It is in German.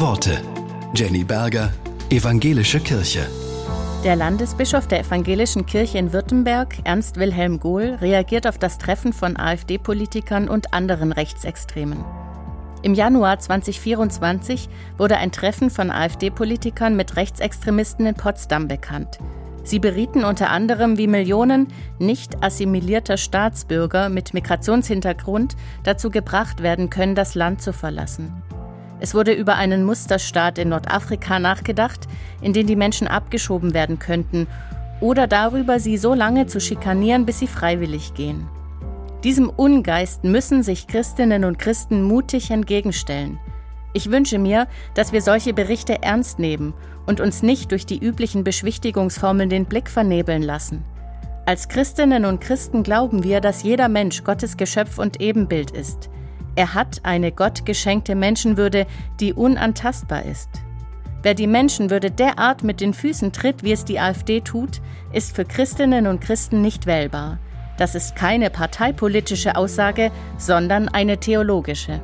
Worte. Jenny Berger, Evangelische Kirche. Der Landesbischof der Evangelischen Kirche in Württemberg, Ernst Wilhelm Gohl, reagiert auf das Treffen von AfD-Politikern und anderen Rechtsextremen. Im Januar 2024 wurde ein Treffen von AfD-Politikern mit Rechtsextremisten in Potsdam bekannt. Sie berieten unter anderem, wie Millionen nicht assimilierter Staatsbürger mit Migrationshintergrund dazu gebracht werden können, das Land zu verlassen. Es wurde über einen Musterstaat in Nordafrika nachgedacht, in den die Menschen abgeschoben werden könnten, oder darüber, sie so lange zu schikanieren, bis sie freiwillig gehen. Diesem Ungeist müssen sich Christinnen und Christen mutig entgegenstellen. Ich wünsche mir, dass wir solche Berichte ernst nehmen und uns nicht durch die üblichen Beschwichtigungsformeln den Blick vernebeln lassen. Als Christinnen und Christen glauben wir, dass jeder Mensch Gottes Geschöpf und Ebenbild ist. Er hat eine gottgeschenkte Menschenwürde, die unantastbar ist. Wer die Menschenwürde derart mit den Füßen tritt, wie es die AfD tut, ist für Christinnen und Christen nicht wählbar. Das ist keine parteipolitische Aussage, sondern eine theologische.